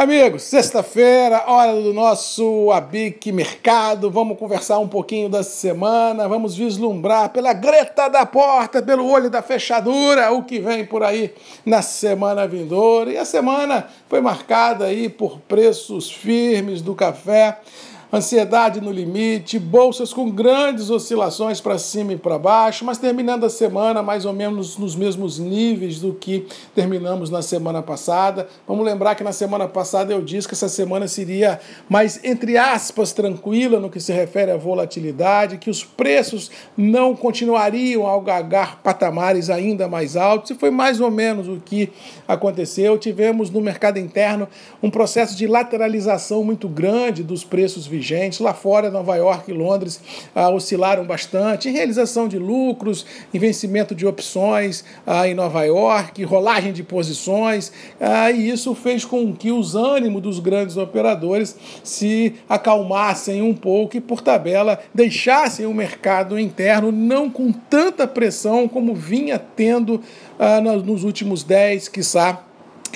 Amigos, sexta-feira, hora do nosso Abic Mercado. Vamos conversar um pouquinho da semana, vamos vislumbrar pela greta da porta, pelo olho da fechadura, o que vem por aí na semana vindoura. E a semana foi marcada aí por preços firmes do café ansiedade no limite, bolsas com grandes oscilações para cima e para baixo, mas terminando a semana mais ou menos nos mesmos níveis do que terminamos na semana passada. Vamos lembrar que na semana passada eu disse que essa semana seria mais, entre aspas, tranquila no que se refere à volatilidade, que os preços não continuariam a algagar patamares ainda mais altos, e foi mais ou menos o que aconteceu. Tivemos no mercado interno um processo de lateralização muito grande dos preços vigentes Lá fora, Nova York e Londres ah, oscilaram bastante. Em realização de lucros, em vencimento de opções ah, em Nova York, rolagem de posições, ah, e isso fez com que os ânimos dos grandes operadores se acalmassem um pouco e, por tabela, deixassem o mercado interno não com tanta pressão como vinha tendo ah, nos últimos 10, quiçá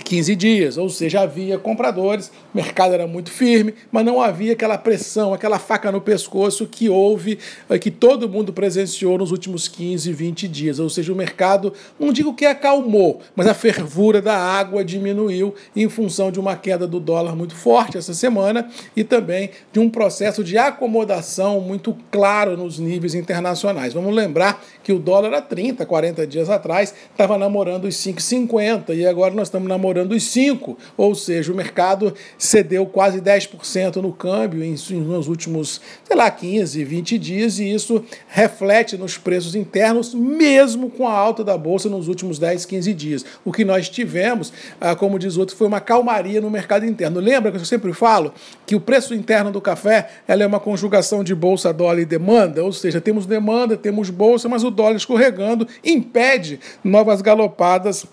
15 dias, ou seja, havia compradores, o mercado era muito firme, mas não havia aquela pressão, aquela faca no pescoço que houve, eh, que todo mundo presenciou nos últimos 15, 20 dias. Ou seja, o mercado, não digo que acalmou, mas a fervura da água diminuiu em função de uma queda do dólar muito forte essa semana e também de um processo de acomodação muito claro nos níveis internacionais. Vamos lembrar que o dólar há 30, 40 dias atrás estava namorando os 5,50 e agora nós estamos namorando namorando os 5, ou seja, o mercado cedeu quase 10% no câmbio em, nos últimos, sei lá, 15, 20 dias, e isso reflete nos preços internos, mesmo com a alta da bolsa nos últimos 10, 15 dias. O que nós tivemos, ah, como diz outro, foi uma calmaria no mercado interno. Lembra que eu sempre falo que o preço interno do café ela é uma conjugação de bolsa, dólar e demanda, ou seja, temos demanda, temos bolsa, mas o dólar escorregando impede novas galopadas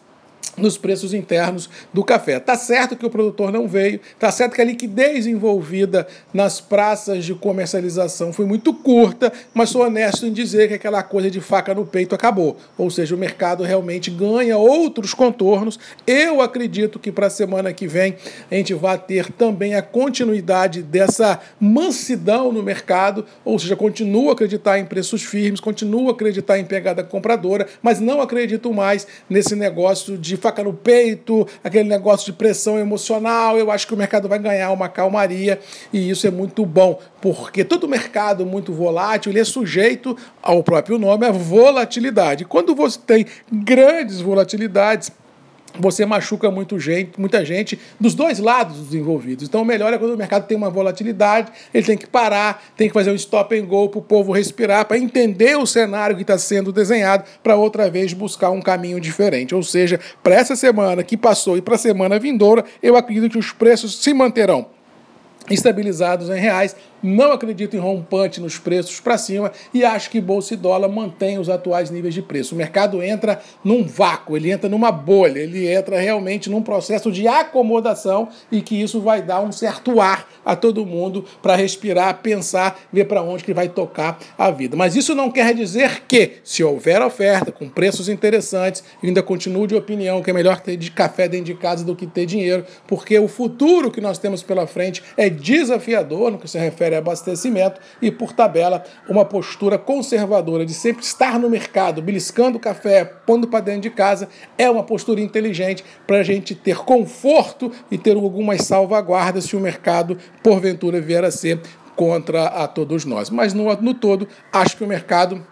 nos preços internos do café. Tá certo que o produtor não veio, tá certo que a liquidez envolvida nas praças de comercialização foi muito curta, mas sou honesto em dizer que aquela coisa de faca no peito acabou. Ou seja, o mercado realmente ganha outros contornos. Eu acredito que para a semana que vem a gente vai ter também a continuidade dessa mansidão no mercado, ou seja, continuo a acreditar em preços firmes, continuo a acreditar em pegada compradora, mas não acredito mais nesse negócio de faca no peito, aquele negócio de pressão emocional. Eu acho que o mercado vai ganhar uma calmaria e isso é muito bom, porque todo mercado muito volátil ele é sujeito ao próprio nome, a volatilidade. Quando você tem grandes volatilidades, você machuca muito gente, muita gente dos dois lados dos envolvidos. Então, o melhor é quando o mercado tem uma volatilidade, ele tem que parar, tem que fazer um stop and go para o povo respirar, para entender o cenário que está sendo desenhado, para outra vez buscar um caminho diferente. Ou seja, para essa semana que passou e para a semana vindoura, eu acredito que os preços se manterão estabilizados em reais, não acredito em rompante nos preços para cima e acho que bolsa e dólar mantêm os atuais níveis de preço. O mercado entra num vácuo, ele entra numa bolha, ele entra realmente num processo de acomodação e que isso vai dar um certo ar a todo mundo para respirar, pensar, ver para onde que vai tocar a vida. Mas isso não quer dizer que, se houver oferta com preços interessantes, ainda continuo de opinião que é melhor ter de café dentro de casa do que ter dinheiro, porque o futuro que nós temos pela frente é desafiador no que se refere abastecimento e, por tabela, uma postura conservadora de sempre estar no mercado, beliscando café, pondo para dentro de casa, é uma postura inteligente para a gente ter conforto e ter algumas salvaguardas se o mercado, porventura, vier a ser contra a todos nós. Mas no, no todo, acho que o mercado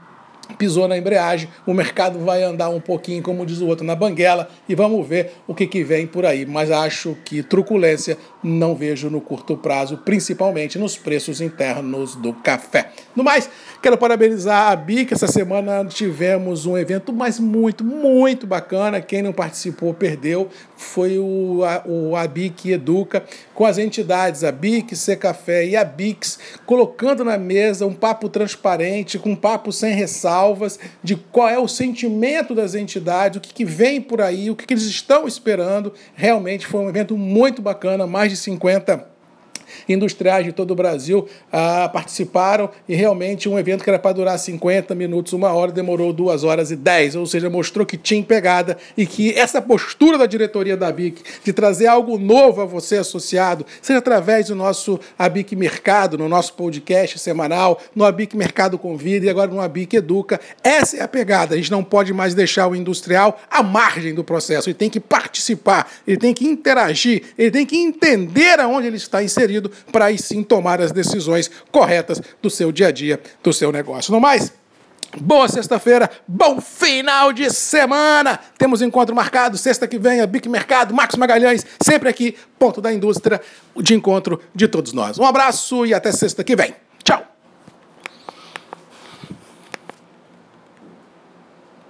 pisou na embreagem, o mercado vai andar um pouquinho, como diz o outro, na banguela e vamos ver o que, que vem por aí. Mas acho que truculência não vejo no curto prazo, principalmente nos preços internos do café. No mais, quero parabenizar a BIC. Essa semana tivemos um evento, mas muito, muito bacana. Quem não participou perdeu. Foi o, a, o ABIC Educa, com as entidades a BIC, Café e a BIX, colocando na mesa um papo transparente, com um papo sem ressalvas, de qual é o sentimento das entidades, o que, que vem por aí, o que, que eles estão esperando. Realmente foi um evento muito bacana, mais de 50 industriais de todo o Brasil ah, participaram e realmente um evento que era para durar 50 minutos, uma hora, demorou duas horas e dez, ou seja, mostrou que tinha pegada e que essa postura da diretoria da BIC de trazer algo novo a você associado, seja através do nosso ABIC Mercado, no nosso podcast semanal, no ABIC Mercado Convida e agora no ABIC Educa, essa é a pegada. A gente não pode mais deixar o industrial à margem do processo, ele tem que participar, ele tem que interagir, ele tem que entender aonde ele está inserido para aí sim tomar as decisões corretas do seu dia a dia, do seu negócio. No mais, Boa sexta-feira, bom final de semana. Temos encontro marcado sexta que vem, a Bic Mercado, Marcos Magalhães, sempre aqui, ponto da indústria, de encontro de todos nós. Um abraço e até sexta que vem.